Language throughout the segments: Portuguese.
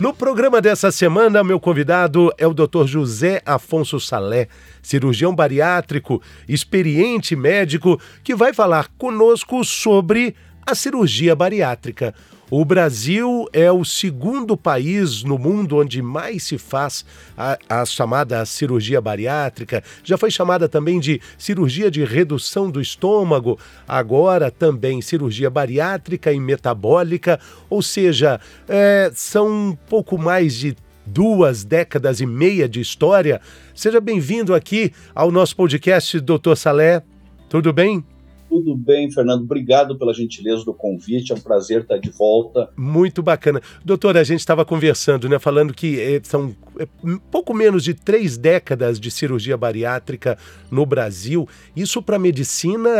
No programa dessa semana, meu convidado é o Dr. José Afonso Salé, cirurgião bariátrico, experiente médico, que vai falar conosco sobre a cirurgia bariátrica. O Brasil é o segundo país no mundo onde mais se faz a, a, chamada cirurgia bariátrica. Já foi chamada também de cirurgia de redução do estômago, agora também cirurgia bariátrica e metabólica, ou seja, é, são um pouco mais de duas décadas e meia de história. Seja bem-vindo aqui ao nosso podcast, Dr. Salé. Tudo bem? Tudo bem, Fernando. Obrigado pela gentileza do convite. É um prazer estar de volta. Muito bacana. Doutora, a gente estava conversando, né? Falando que é, são é, pouco menos de três décadas de cirurgia bariátrica no Brasil. Isso para a medicina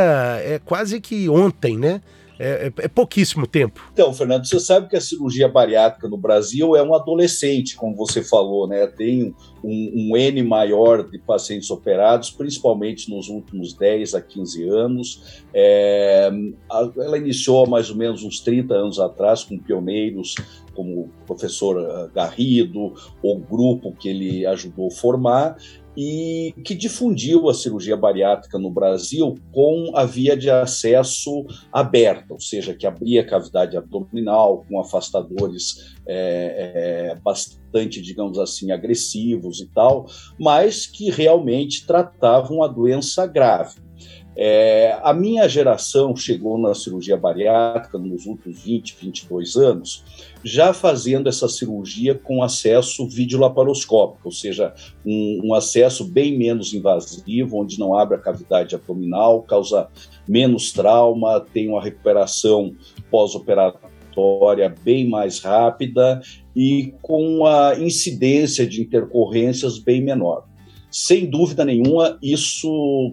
é quase que ontem, né? É, é, é, pouquíssimo tempo. Então, Fernando, você sabe que a cirurgia bariátrica no Brasil é um adolescente, como você falou, né? Tem um, um N maior de pacientes operados, principalmente nos últimos 10 a 15 anos. É, ela iniciou mais ou menos uns 30 anos atrás, com pioneiros como o professor Garrido, o grupo que ele ajudou a formar, e que difundiu a cirurgia bariátrica no Brasil com a via de acesso aberta, ou seja, que abria a cavidade abdominal com afastadores é, é, bastante, digamos assim, agressivos e tal, mas que realmente tratavam a doença grave. É, a minha geração chegou na cirurgia bariátrica nos últimos 20, 22 anos, já fazendo essa cirurgia com acesso videolaparoscópico, ou seja, um, um acesso bem menos invasivo, onde não abre a cavidade abdominal, causa menos trauma, tem uma recuperação pós-operatória bem mais rápida e com a incidência de intercorrências bem menor. Sem dúvida nenhuma, isso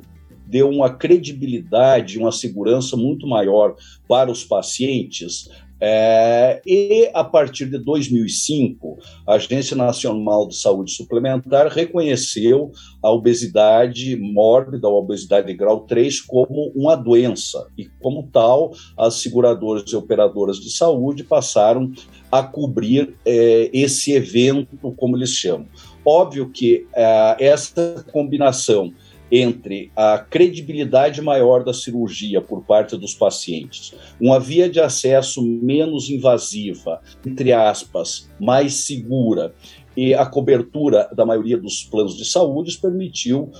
deu uma credibilidade, uma segurança muito maior para os pacientes. É, e a partir de 2005, a Agência Nacional de Saúde Suplementar reconheceu a obesidade mórbida, a obesidade de grau 3, como uma doença. E, como tal, as seguradoras e operadoras de saúde passaram a cobrir é, esse evento, como eles chamam. Óbvio que é, essa combinação entre a credibilidade maior da cirurgia por parte dos pacientes, uma via de acesso menos invasiva, entre aspas, mais segura, e a cobertura da maioria dos planos de saúde permitiu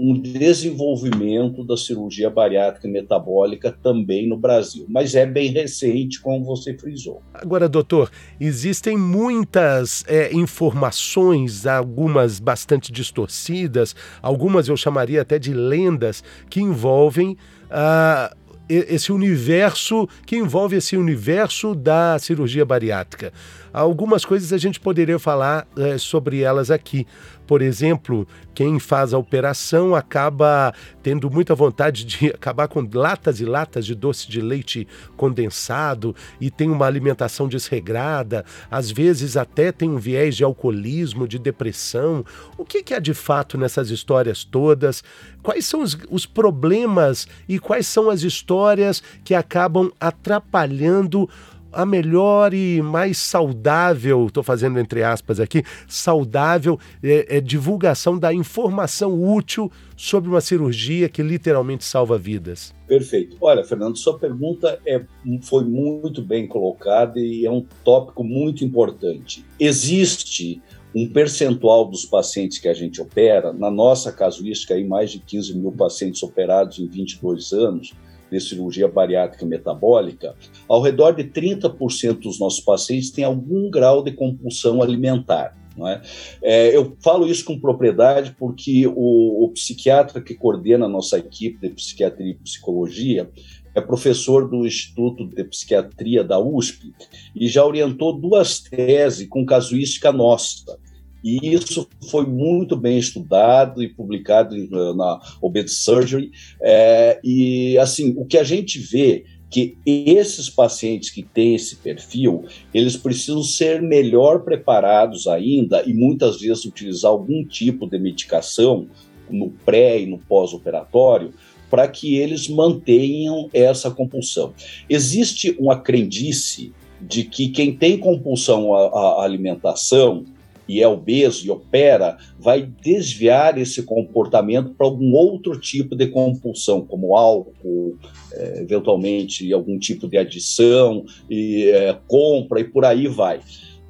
um desenvolvimento da cirurgia bariátrica metabólica também no Brasil, mas é bem recente, como você frisou. Agora, doutor, existem muitas é, informações, algumas bastante distorcidas, algumas eu chamaria até de lendas, que envolvem. Uh, esse universo que envolve esse universo da cirurgia bariátrica. Algumas coisas a gente poderia falar é, sobre elas aqui. Por exemplo, quem faz a operação acaba tendo muita vontade de acabar com latas e latas de doce de leite condensado e tem uma alimentação desregrada, às vezes até tem um viés de alcoolismo, de depressão. O que, que há de fato nessas histórias todas? Quais são os, os problemas e quais são as histórias que acabam atrapalhando a melhor e mais saudável, estou fazendo entre aspas aqui, saudável é, é, divulgação da informação útil sobre uma cirurgia que literalmente salva vidas. Perfeito. Olha, Fernando, sua pergunta é, foi muito bem colocada e é um tópico muito importante. Existe um percentual dos pacientes que a gente opera, na nossa casuística, aí mais de 15 mil pacientes operados em 22 anos, de cirurgia bariátrica metabólica, ao redor de 30% dos nossos pacientes têm algum grau de compulsão alimentar. É? É, eu falo isso com propriedade porque o, o, psiquiatra que coordena a nossa equipe de psiquiatria e psicologia é professor do Instituto de Psiquiatria da USP e já orientou duas teses com casuística nossa. E isso foi muito bem estudado e publicado na Obed Surgery. É, e, assim, o que a gente vê que esses pacientes que têm esse perfil, eles precisam ser melhor preparados ainda e muitas vezes utilizar algum tipo de medicação no pré e no pós-operatório para que eles mantenham essa compulsão. Existe uma crendice de que quem tem compulsão à, à alimentação e é obeso e opera, vai desviar esse comportamento para algum outro tipo de compulsão, como álcool, é, eventualmente algum tipo de adição, e, é, compra e por aí vai.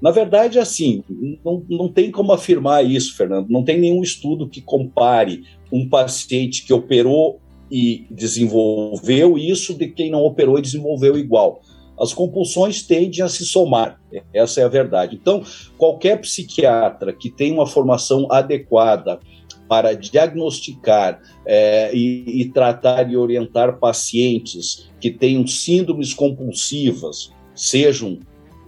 Na verdade, assim, não, não tem como afirmar isso, Fernando. Não tem nenhum estudo que compare um paciente que operou e desenvolveu isso de quem não operou e desenvolveu igual as compulsões tendem a se somar. Essa é a verdade. Então, qualquer psiquiatra que tem uma formação adequada para diagnosticar é, e, e tratar e orientar pacientes que tenham síndromes compulsivas, sejam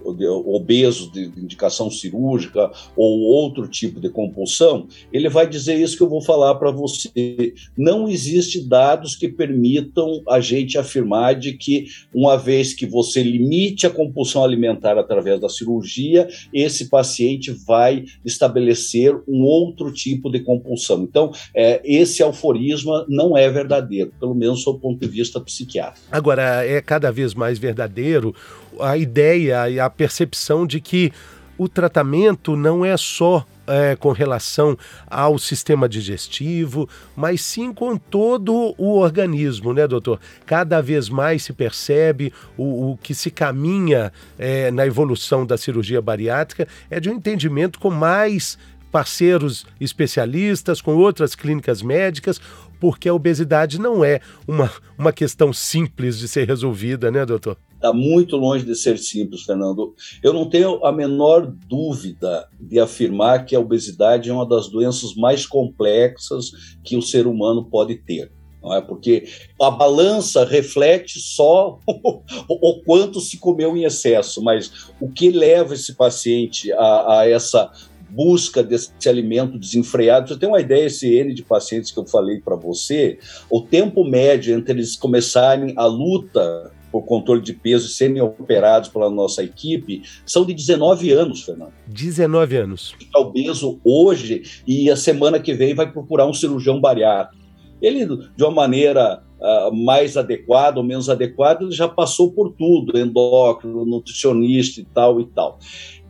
obeso de indicação cirúrgica ou outro tipo de compulsão, ele vai dizer isso que eu vou falar para você. Não existe dados que permitam a gente afirmar de que uma vez que você limite a compulsão alimentar através da cirurgia, esse paciente vai estabelecer um outro tipo de compulsão. Então, é, esse alforisma não é verdadeiro, pelo menos do ponto de vista psiquiátrico. Agora, é cada vez mais verdadeiro a ideia e a percepção de que o tratamento não é só é, com relação ao sistema digestivo, mas sim com todo o organismo, né, doutor? Cada vez mais se percebe o, o que se caminha é, na evolução da cirurgia bariátrica é de um entendimento com mais parceiros especialistas, com outras clínicas médicas, porque a obesidade não é uma, uma questão simples de ser resolvida, né, doutor? Está muito longe de ser simples, Fernando. Eu não tenho a menor dúvida de afirmar que a obesidade é uma das doenças mais complexas que o ser humano pode ter. Não é? Porque a balança reflete só o quanto se comeu em excesso, mas o que leva esse paciente a, a essa busca desse alimento desenfreado. Você tem uma ideia, esse N de pacientes que eu falei para você, o tempo médio entre eles começarem a luta por controle de peso e serem operados pela nossa equipe são de 19 anos, Fernando. 19 anos. Está obeso hoje e a semana que vem vai procurar um cirurgião bariátrico. Ele, de uma maneira uh, mais adequada ou menos adequada, ele já passou por tudo, endócrino, nutricionista e tal e tal.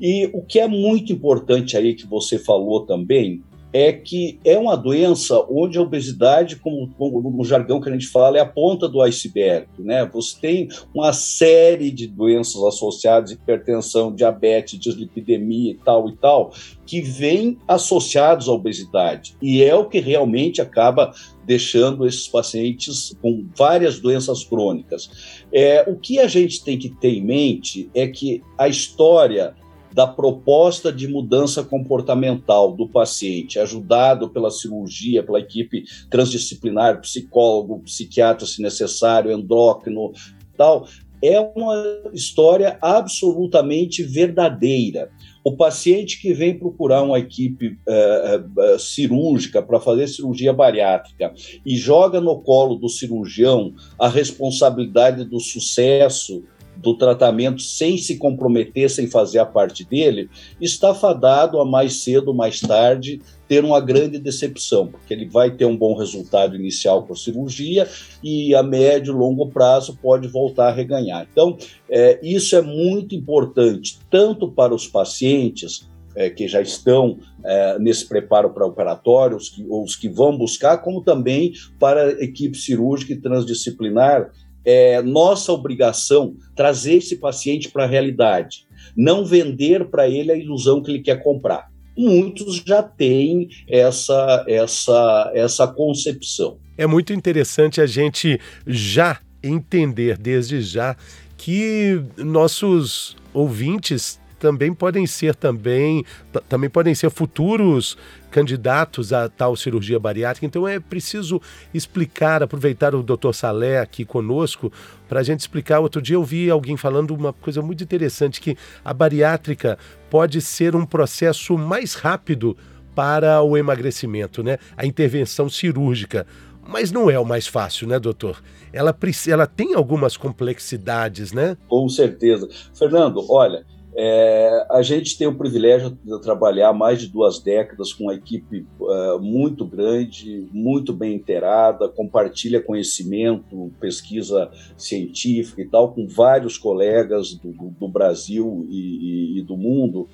E o que é muito importante aí que você falou também é que é uma doença onde a obesidade, como, como, no jargão que a gente fala, é a ponta do iceberg. Né? Você tem uma série de doenças associadas, hipertensão, diabetes, dislipidemia e tal e tal, que vêm associados à obesidade. E é o que realmente acaba deixando esses pacientes com várias doenças crônicas. É, o que a gente tem que ter em mente é que a história da proposta de mudança comportamental do paciente, ajudado pela cirurgia, pela equipe transdisciplinar, psicólogo, psiquiatra, se necessário, endócrino, tal, é uma história absolutamente verdadeira. O paciente que vem procurar uma equipe uh, cirúrgica para fazer cirurgia bariátrica e joga no colo do cirurgião a responsabilidade do sucesso do tratamento sem se comprometer, sem fazer a parte dele, está fadado a mais cedo ou mais tarde ter uma grande decepção, porque ele vai ter um bom resultado inicial com a cirurgia e a médio e longo prazo pode voltar a reganhar. Então, é, isso é muito importante, tanto para os pacientes é, que já estão é, nesse preparo para operatório, os que, os que vão buscar, como também para a equipe cirúrgica e transdisciplinar é nossa obrigação trazer esse paciente para a realidade, não vender para ele a ilusão que ele quer comprar. Muitos já têm essa, essa, essa concepção. É muito interessante a gente já entender desde já que nossos ouvintes também podem ser também, também podem ser futuros candidatos a tal cirurgia bariátrica. Então é preciso explicar, aproveitar o Dr. Salé aqui conosco para a gente explicar. Outro dia eu vi alguém falando uma coisa muito interessante que a bariátrica pode ser um processo mais rápido para o emagrecimento, né? A intervenção cirúrgica. Mas não é o mais fácil, né, doutor? Ela, ela tem algumas complexidades, né? Com certeza. Fernando, olha, é, a gente tem o privilégio de trabalhar mais de duas décadas com uma equipe uh, muito grande, muito bem inteirada, compartilha conhecimento, pesquisa científica e tal, com vários colegas do, do Brasil e, e, e do mundo.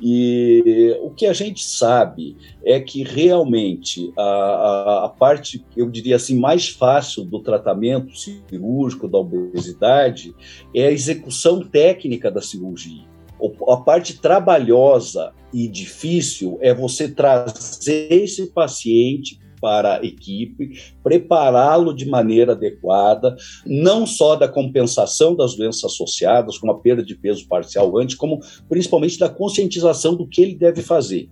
E o que a gente sabe é que realmente a, a, a, parte, eu diria assim, mais fácil do tratamento cirúrgico da obesidade é a execução técnica da cirurgia. A parte trabalhosa e difícil é você trazer esse paciente para a equipe, prepará-lo de maneira adequada, não só da compensação das doenças associadas, como a perda de peso parcial antes, como principalmente da conscientização do que ele deve fazer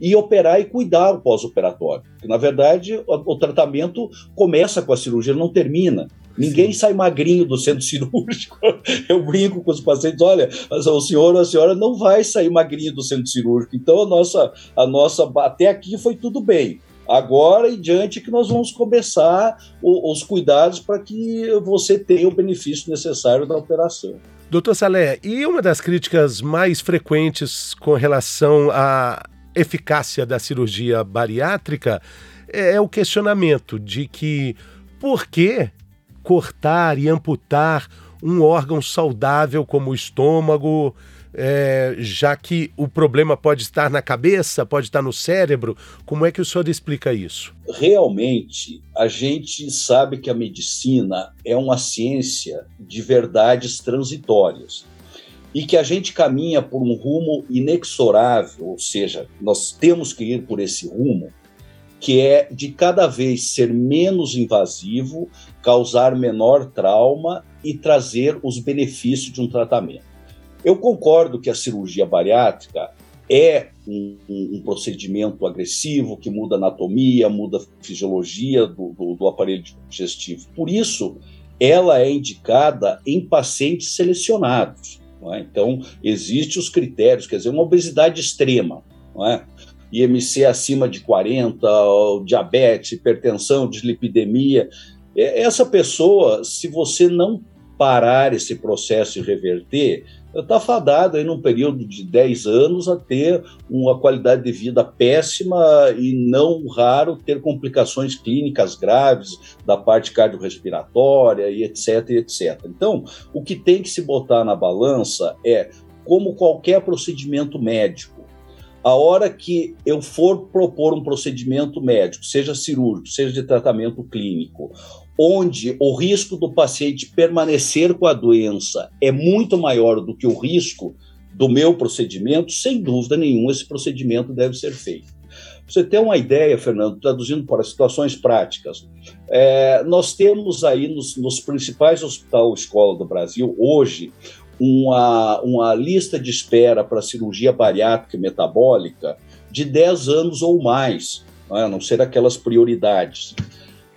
e operar e cuidar o pós-operatório. Na verdade, o, o, tratamento começa com a cirurgia, não termina. Ninguém Sim. sai magrinho do centro cirúrgico. Eu brinco com os pacientes, olha, o senhor ou a senhora não vai sair magrinho do centro cirúrgico. Então a nossa, a nossa até aqui foi tudo bem. Agora em diante que nós vamos começar o, os cuidados para que você tenha o benefício necessário da operação. Doutor Salé, e uma das críticas mais frequentes com relação à eficácia da cirurgia bariátrica é o questionamento de que por que cortar e amputar um órgão saudável como o estômago, é, já que o problema pode estar na cabeça, pode estar no cérebro? Como é que o senhor explica isso? Realmente, a gente sabe que a medicina é uma ciência de verdades transitórias e que a gente caminha por um rumo inexorável, ou seja, nós temos que ir por esse rumo que é de cada vez ser menos invasivo, causar menor trauma e trazer os benefícios de um tratamento. Eu concordo que a cirurgia bariátrica é um, um, procedimento agressivo que muda a anatomia, muda a fisiologia do, do, do aparelho digestivo. Por isso, ela é indicada em pacientes selecionados. É? Então, existem os critérios, quer dizer, uma obesidade extrema. Não é? IMC acima de 40, diabetes, hipertensão, dislipidemia. É, essa pessoa, se você não parar esse processo e reverter, está fadado aí num período de 10 anos a ter uma qualidade de vida péssima e não raro ter complicações clínicas graves da parte cardiorrespiratória e etc, etc. Então, o que tem que se botar na balança é como qualquer procedimento médico, a hora que eu for propor um procedimento médico, seja cirúrgico, seja de tratamento clínico, onde o risco do paciente permanecer com a doença é muito maior do que o risco do meu procedimento, sem dúvida nenhuma, esse procedimento deve ser feito. você ter uma ideia, Fernando, traduzindo para situações práticas, é, nós temos aí nos, nos principais hospitais escola do Brasil, hoje, uma, uma lista de espera para cirurgia bariátrica e metabólica de 10 anos ou mais, é? não ser aquelas prioridades.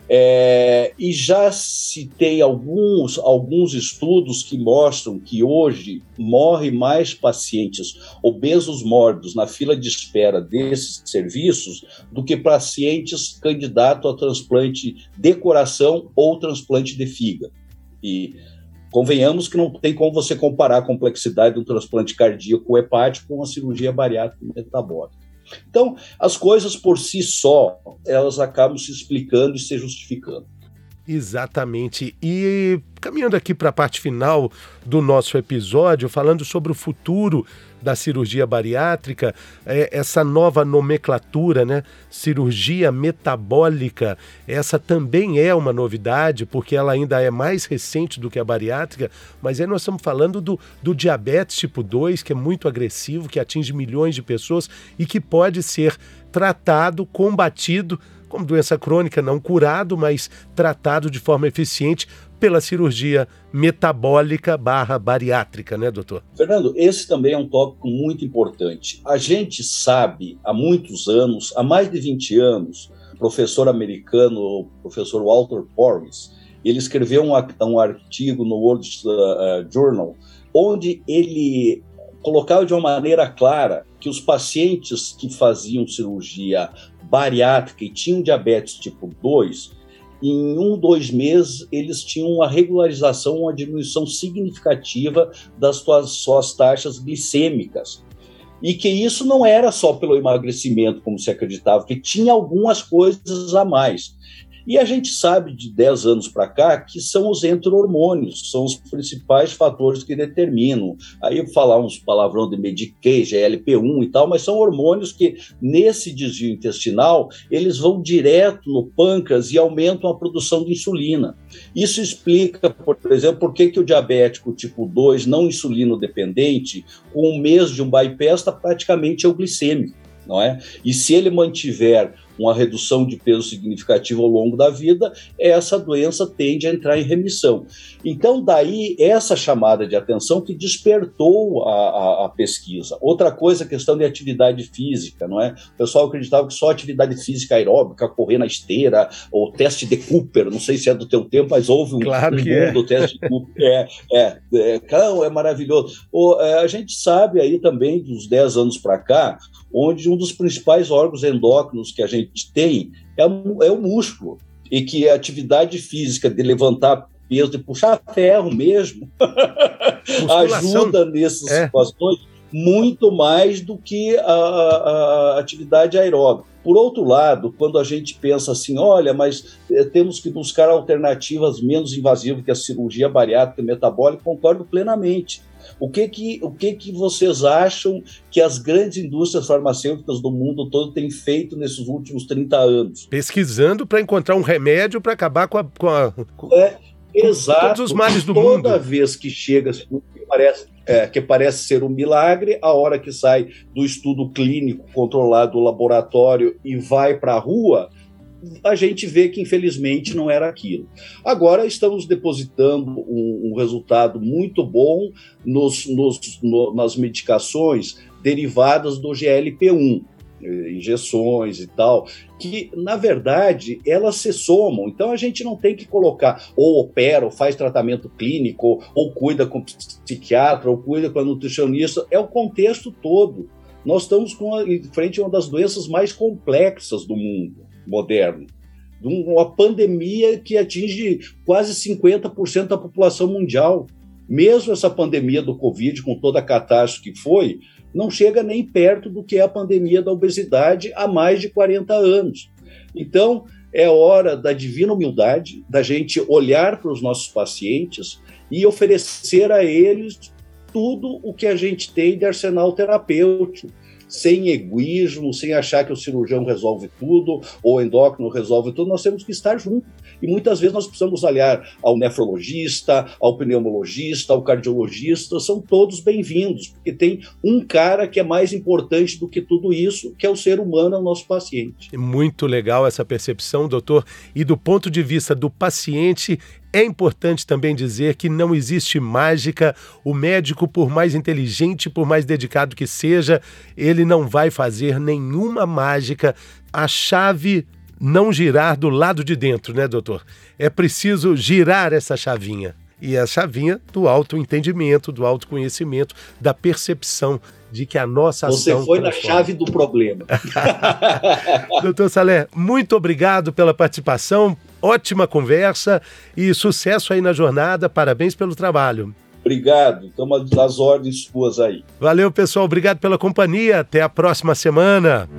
É, e já se tem alguns, alguns estudos que mostram que hoje morre mais pacientes obesos mórbidos na fila de espera desses serviços do que pacientes candidatos a transplante de coração ou transplante de fígado. E Convenhamos que não tem como você comparar a complexidade do transplante cardíaco hepático com a cirurgia bariátrica metabólica. Então, as coisas por si só, elas acabam se explicando e se justificando. Exatamente. E caminhando aqui para a parte final do nosso episódio, falando sobre o futuro da cirurgia bariátrica, é, essa nova nomenclatura, né? Cirurgia metabólica, essa também é uma novidade, porque ela ainda é mais recente do que a bariátrica, mas aí nós estamos falando do, do diabetes tipo 2, que é muito agressivo, que atinge milhões de pessoas e que pode ser tratado, combatido como doença crônica não curado, mas tratado de forma eficiente pela cirurgia metabólica barra bariátrica, né, doutor? Fernando, esse também é um tópico muito importante. A gente sabe há muitos anos, há mais de 20 anos, professor americano, o professor Walter Porris, ele escreveu um, um artigo no World uh, Journal, onde ele colocava de uma maneira clara que os pacientes que faziam cirurgia bariátrica e tinham diabetes tipo 2, em um, dois meses, eles tinham uma regularização, uma diminuição significativa das suas, suas taxas glicêmicas. E que isso não era só pelo emagrecimento, como se acreditava, que tinha algumas coisas a mais. E a gente sabe de 10 anos para cá que são os enterormônios, são os principais fatores que determinam. Aí eu falar uns palavrão de Medicaid, GLP-1 e tal, mas são hormônios que nesse desvio intestinal, eles vão direto no pâncreas e aumentam a produção de insulina. Isso explica, por exemplo, por que, que o diabético tipo 2 não insulino dependente, com um mês de um bypass está praticamente não é? E se ele mantiver uma redução de peso significativa ao longo da vida, essa doença tende a entrar em remissão. Então, daí, essa chamada de atenção que despertou a, a, a pesquisa. Outra coisa, a questão de atividade física, não é? O pessoal acreditava que só atividade física aeróbica, correr na esteira, ou teste de Cooper, não sei se é do teu tempo, mas houve um, claro um é. mundo é. teste de Cooper. É, é, é, é maravilhoso. O, é, a gente sabe aí também, dos 10 anos para cá, onde um dos principais órgãos endócrinos que a gente tem é, é o músculo, e que a atividade física de levantar peso, de puxar ferro mesmo, ajuda nessas é. situações muito mais do que a, a, atividade aeróbica. Por outro lado, quando a gente pensa assim, olha, mas é, temos que buscar alternativas menos invasivas que a cirurgia bariátrica metabólica, concordo plenamente. O que que, o que que vocês acham que as grandes indústrias farmacêuticas do mundo todo têm feito nesses últimos 30 anos? Pesquisando para encontrar um remédio para acabar com a. Com a com, é, exato. todos os males do Toda mundo. Toda vez que chega, que parece, é, que parece ser um milagre, a hora que sai do estudo clínico controlado do laboratório e vai para a rua, a gente vê que infelizmente não era aquilo. Agora estamos depositando um, um resultado muito bom nos, nos, no, nas medicações derivadas do GLP-1, eh, injeções e tal, que na verdade elas se somam. Então a gente não tem que colocar ou opera, ou faz tratamento clínico, ou cuida com psiquiatra, ou cuida com a nutricionista, é o contexto todo. Nós estamos a, em frente a uma das doenças mais complexas do mundo moderno. Uma pandemia que atinge quase 50% da população mundial. Mesmo essa pandemia do Covid, com toda a catástrofe que foi, não chega nem perto do que é a pandemia da obesidade há mais de 40 anos. Então, é hora da divina humildade, da gente olhar para os nossos pacientes e oferecer a eles tudo o que a gente tem de arsenal terapêutico sem egoísmo, sem achar que o cirurgião resolve tudo ou o endócrino resolve tudo, nós temos que estar juntos. E muitas vezes nós precisamos aliar ao nefrologista, ao pneumologista, ao cardiologista, são todos bem-vindos, porque tem um cara que é mais importante do que tudo isso, que é o ser humano, é o nosso paciente. Muito legal essa percepção, doutor. E do ponto de vista do paciente, é importante também dizer que não existe mágica. O médico, por mais inteligente, por mais dedicado que seja, ele não vai fazer nenhuma mágica. A chave não girar do lado de dentro, né, doutor? É preciso girar essa chavinha. E a chavinha do autoentendimento, do autoconhecimento, da percepção de que a nossa Você ação. Você foi transforma. na chave do problema. Doutor Salé, muito obrigado pela participação, ótima conversa e sucesso aí na jornada. Parabéns pelo trabalho. Obrigado, estamos às ordens suas aí. Valeu, pessoal. Obrigado pela companhia. Até a próxima semana.